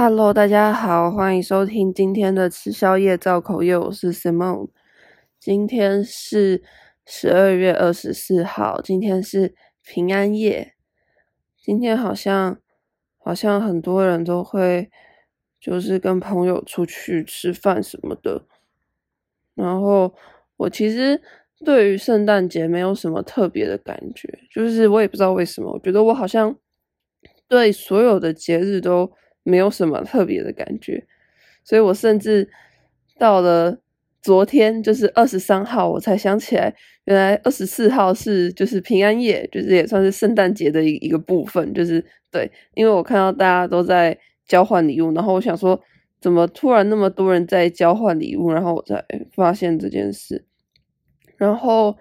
Hello，大家好，欢迎收听今天的吃宵夜造口业，我是 Simone。今天是十二月二十四号，今天是平安夜。今天好像好像很多人都会就是跟朋友出去吃饭什么的。然后我其实对于圣诞节没有什么特别的感觉，就是我也不知道为什么，我觉得我好像对所有的节日都。没有什么特别的感觉，所以我甚至到了昨天，就是二十三号，我才想起来，原来二十四号是就是平安夜，就是也算是圣诞节的一一个部分，就是对，因为我看到大家都在交换礼物，然后我想说，怎么突然那么多人在交换礼物，然后我才发现这件事，然后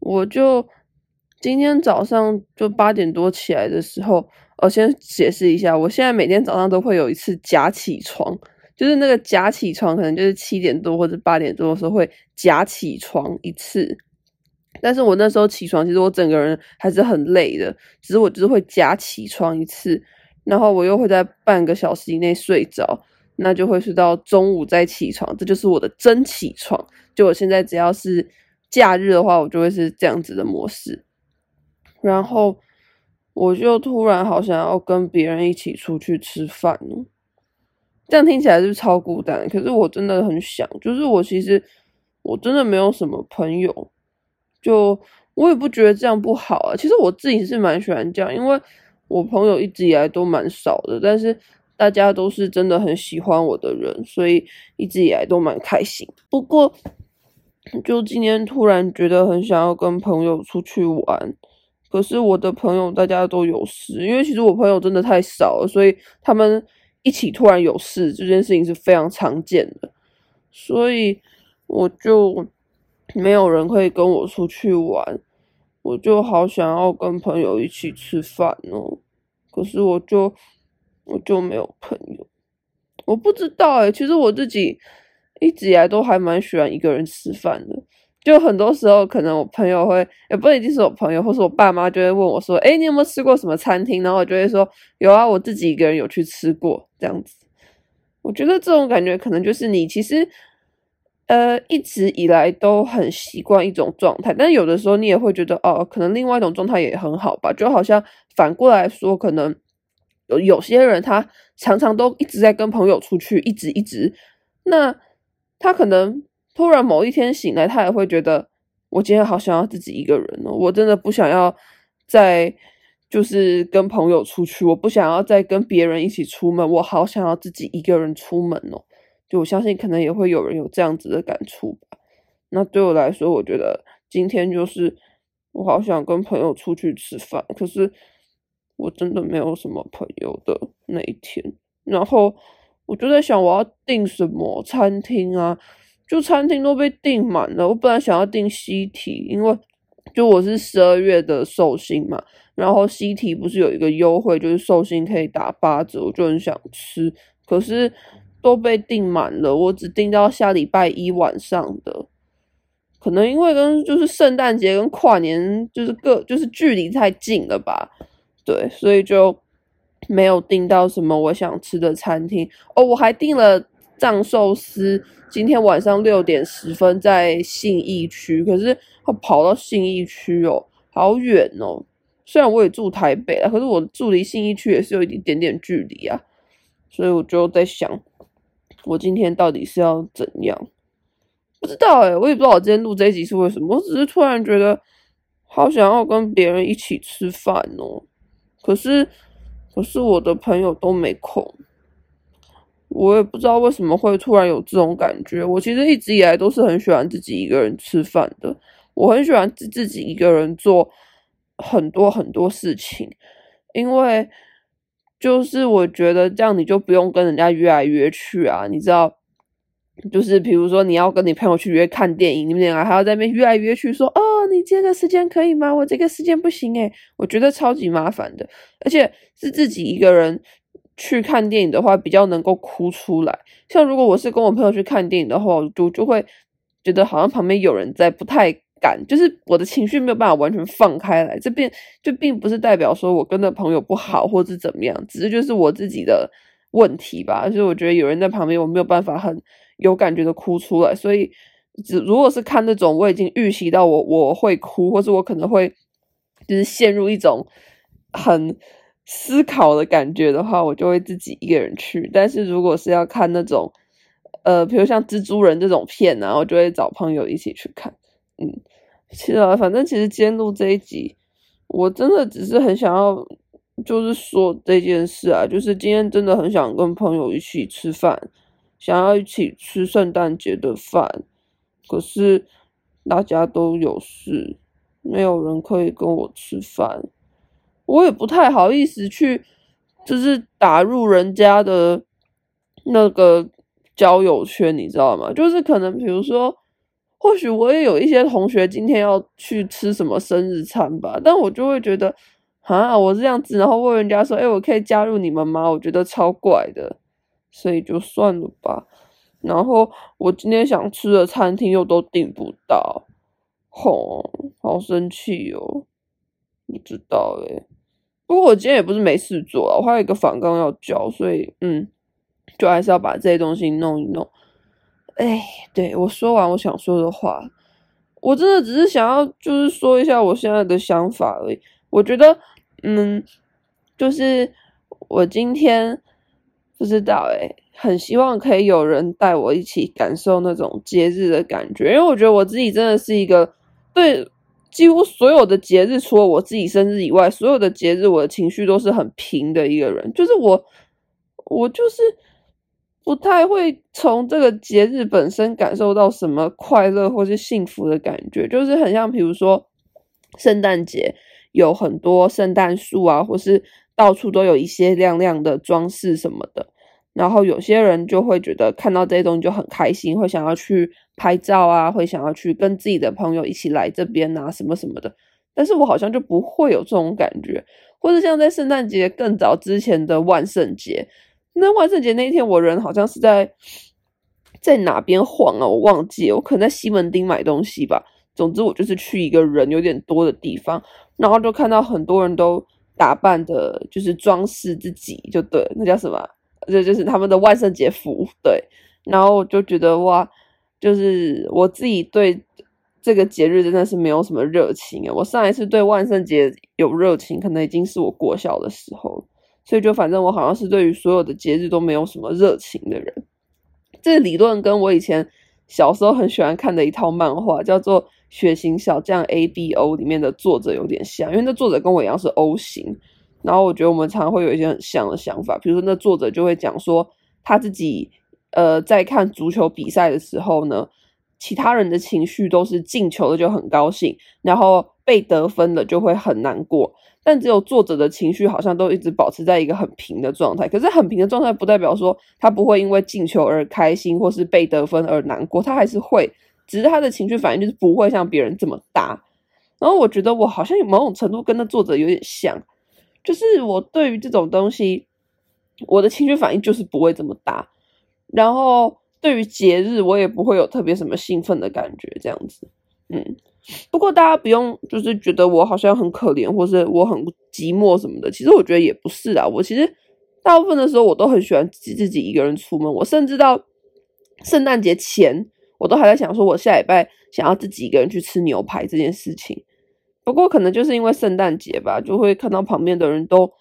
我就今天早上就八点多起来的时候。我先解释一下，我现在每天早上都会有一次假起床，就是那个假起床，可能就是七点多或者八点多的时候会假起床一次。但是我那时候起床，其实我整个人还是很累的，只是我就是会假起床一次，然后我又会在半个小时以内睡着，那就会睡到中午再起床，这就是我的真起床。就我现在只要是假日的话，我就会是这样子的模式，然后。我就突然好想要跟别人一起出去吃饭哦，这样听起来是是超孤单？可是我真的很想，就是我其实我真的没有什么朋友，就我也不觉得这样不好啊。其实我自己是蛮喜欢这样，因为我朋友一直以来都蛮少的，但是大家都是真的很喜欢我的人，所以一直以来都蛮开心。不过，就今天突然觉得很想要跟朋友出去玩。可是我的朋友大家都有事，因为其实我朋友真的太少了，所以他们一起突然有事，这件事情是非常常见的，所以我就没有人可以跟我出去玩，我就好想要跟朋友一起吃饭哦，可是我就我就没有朋友，我不知道诶，其实我自己一直以来都还蛮喜欢一个人吃饭的。就很多时候，可能我朋友会，也不一定是我朋友，或是我爸妈就会问我说：“诶，你有没有吃过什么餐厅？”然后我就会说：“有啊，我自己一个人有去吃过。”这样子，我觉得这种感觉可能就是你其实，呃，一直以来都很习惯一种状态，但有的时候你也会觉得，哦，可能另外一种状态也很好吧。就好像反过来说，可能有有些人他常常都一直在跟朋友出去，一直一直，那他可能。突然某一天醒来，他也会觉得我今天好想要自己一个人哦，我真的不想要再就是跟朋友出去，我不想要再跟别人一起出门，我好想要自己一个人出门哦。就我相信，可能也会有人有这样子的感触吧。那对我来说，我觉得今天就是我好想跟朋友出去吃饭，可是我真的没有什么朋友的那一天。然后我就在想，我要订什么餐厅啊？就餐厅都被订满了，我本来想要订西提，因为就我是十二月的寿星嘛，然后西提不是有一个优惠，就是寿星可以打八折，我就很想吃，可是都被订满了，我只订到下礼拜一晚上的，可能因为跟就是圣诞节跟跨年就是个就是距离太近了吧，对，所以就没有订到什么我想吃的餐厅哦，我还订了。藏寿司今天晚上六点十分在信义区，可是他跑到信义区哦，好远哦。虽然我也住台北啊，可是我住离信义区也是有一点点距离啊。所以我就在想，我今天到底是要怎样？不知道诶，我也不知道我今天录这一集是为什么。我只是突然觉得好想要跟别人一起吃饭哦，可是可是我的朋友都没空。我也不知道为什么会突然有这种感觉。我其实一直以来都是很喜欢自己一个人吃饭的，我很喜欢自自己一个人做很多很多事情，因为就是我觉得这样你就不用跟人家约来约去啊，你知道，就是比如说你要跟你朋友去约看电影，你们俩还要在那边约来约去说，说哦，你这个时间可以吗？我这个时间不行诶，我觉得超级麻烦的，而且是自己一个人。去看电影的话，比较能够哭出来。像如果我是跟我朋友去看电影的话，我就就会觉得好像旁边有人在，不太敢，就是我的情绪没有办法完全放开来。这边就并不是代表说我跟那朋友不好，或者怎么样，只是就是我自己的问题吧，就是我觉得有人在旁边，我没有办法很有感觉的哭出来，所以只如果是看那种我已经预习到我我会哭，或是我可能会就是陷入一种很思考的感觉的话，我就会自己一个人去。但是如果是要看那种呃，比如像蜘蛛人这种片啊，我就会找朋友一起去看。嗯，其实啊，反正其实今天录这一集，我真的只是很想要，就是说这件事啊，就是今天真的很想跟朋友一起吃饭，想要一起吃圣诞节的饭，可是大家都有事，没有人可以跟我吃饭，我也不太好意思去，就是打入人家的那个。交友圈，你知道吗？就是可能，比如说，或许我也有一些同学今天要去吃什么生日餐吧，但我就会觉得，啊，我这样子，然后问人家说，哎，我可以加入你们吗？我觉得超怪的，所以就算了吧。然后我今天想吃的餐厅又都订不到，吼，好生气哦！不知道诶，不过我今天也不是没事做，我还有一个访纲要交，所以嗯。就还是要把这些东西弄一弄。哎，对，我说完我想说的话，我真的只是想要就是说一下我现在的想法而已。我觉得，嗯，就是我今天不知道哎，很希望可以有人带我一起感受那种节日的感觉，因为我觉得我自己真的是一个对几乎所有的节日，除了我自己生日以外，所有的节日我的情绪都是很平的一个人，就是我，我就是。不太会从这个节日本身感受到什么快乐或是幸福的感觉，就是很像，比如说圣诞节有很多圣诞树啊，或是到处都有一些亮亮的装饰什么的，然后有些人就会觉得看到这些东西就很开心，会想要去拍照啊，会想要去跟自己的朋友一起来这边啊，什么什么的。但是我好像就不会有这种感觉，或者像在圣诞节更早之前的万圣节。那万圣节那一天，我人好像是在在哪边晃啊？我忘记，我可能在西门町买东西吧。总之，我就是去一个人有点多的地方，然后就看到很多人都打扮的，就是装饰自己，就对，那叫什么？这就是他们的万圣节服，对。然后我就觉得哇，就是我自己对这个节日真的是没有什么热情啊。我上一次对万圣节有热情，可能已经是我国小的时候。所以就反正我好像是对于所有的节日都没有什么热情的人。这理论跟我以前小时候很喜欢看的一套漫画叫做《血型小将 A B O》里面的作者有点像，因为那作者跟我一样是 O 型。然后我觉得我们常常会有一些很像的想法，比如说那作者就会讲说他自己呃在看足球比赛的时候呢，其他人的情绪都是进球的就很高兴，然后被得分了就会很难过。但只有作者的情绪好像都一直保持在一个很平的状态，可是很平的状态不代表说他不会因为进球而开心，或是被得分而难过，他还是会，只是他的情绪反应就是不会像别人这么大。然后我觉得我好像有某种程度跟那作者有点像，就是我对于这种东西，我的情绪反应就是不会这么大。然后对于节日，我也不会有特别什么兴奋的感觉，这样子，嗯。不过大家不用就是觉得我好像很可怜，或是我很寂寞什么的。其实我觉得也不是啊。我其实大部分的时候我都很喜欢自己自己一个人出门。我甚至到圣诞节前，我都还在想说，我下礼拜想要自己一个人去吃牛排这件事情。不过可能就是因为圣诞节吧，就会看到旁边的人都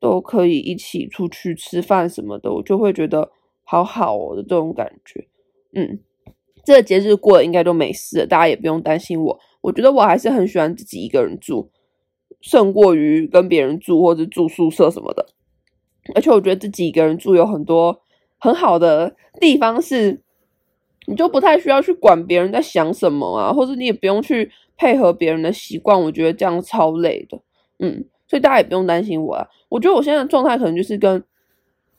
都可以一起出去吃饭什么的，我就会觉得好好哦的这种感觉，嗯。这个节日过了应该都没事了，大家也不用担心我。我觉得我还是很喜欢自己一个人住，胜过于跟别人住或者住宿舍什么的。而且我觉得自己一个人住有很多很好的地方，是你就不太需要去管别人在想什么啊，或者你也不用去配合别人的习惯。我觉得这样超累的，嗯，所以大家也不用担心我啊。我觉得我现在的状态可能就是跟。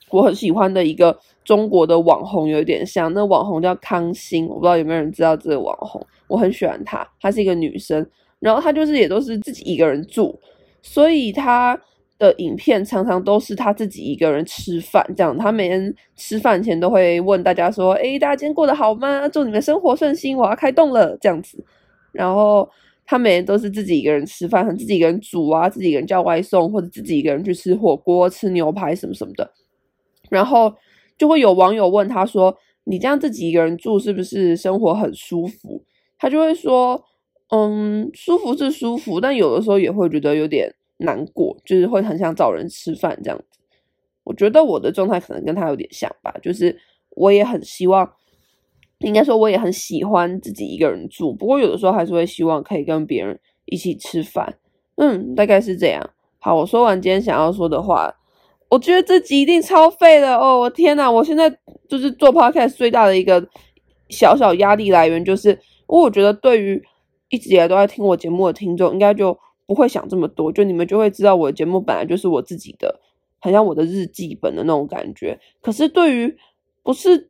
我很喜欢的一个中国的网红有点像，那网红叫康欣，我不知道有没有人知道这个网红，我很喜欢她，她是一个女生，然后她就是也都是自己一个人住，所以她的影片常常都是她自己一个人吃饭，这样，她每天吃饭前都会问大家说，诶，大家今天过得好吗？祝你们生活顺心，我要开动了，这样子，然后他每天都是自己一个人吃饭，和自己一个人煮啊，自己一个人叫外送，或者自己一个人去吃火锅、吃牛排什么什么的。然后就会有网友问他说：“你这样自己一个人住是不是生活很舒服？”他就会说：“嗯，舒服是舒服，但有的时候也会觉得有点难过，就是会很想找人吃饭这样子。”我觉得我的状态可能跟他有点像吧，就是我也很希望，应该说我也很喜欢自己一个人住，不过有的时候还是会希望可以跟别人一起吃饭。嗯，大概是这样。好，我说完今天想要说的话，我觉得这集一定超废的哦！我天呐，我现在就是做 podcast 最大的一个小小压力来源，就是因为我觉得对于一直以来都在听我节目的听众，应该就不会想这么多，就你们就会知道我的节目本来就是我自己的。很像我的日记本的那种感觉，可是对于不是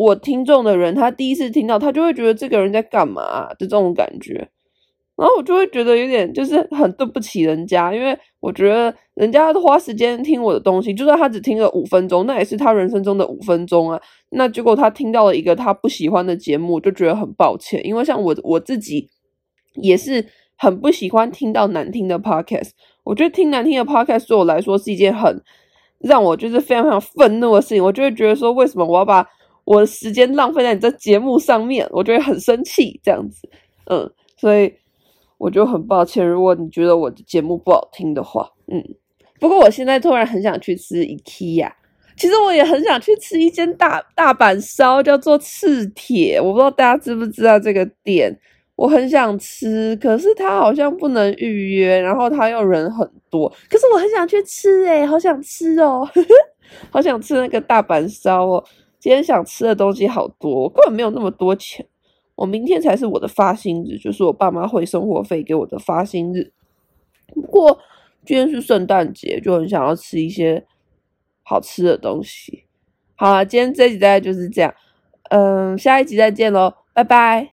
我听众的人，他第一次听到，他就会觉得这个人在干嘛就，这种感觉，然后我就会觉得有点就是很对不起人家，因为我觉得人家花时间听我的东西，就算他只听了五分钟，那也是他人生中的五分钟啊。那结果他听到了一个他不喜欢的节目，就觉得很抱歉，因为像我我自己也是很不喜欢听到难听的 podcast。我觉得听难听的 podcast 对我来说是一件很让我就是非常非常愤怒的事情。我就会觉得说，为什么我要把我的时间浪费在你这节目上面？我就会很生气这样子。嗯，所以我就很抱歉，如果你觉得我的节目不好听的话，嗯。不过我现在突然很想去吃 IKEA，其实我也很想去吃一间大大阪烧，叫做赤铁。我不知道大家知不知道这个店。我很想吃，可是他好像不能预约，然后他又人很多。可是我很想去吃，诶，好想吃哦，好想吃那个大阪烧哦。今天想吃的东西好多，我根本没有那么多钱。我明天才是我的发薪日，就是我爸妈汇生活费给我的发薪日。不过今天是圣诞节，就很想要吃一些好吃的东西。好啦，今天这一集大概就是这样，嗯，下一集再见喽，拜拜。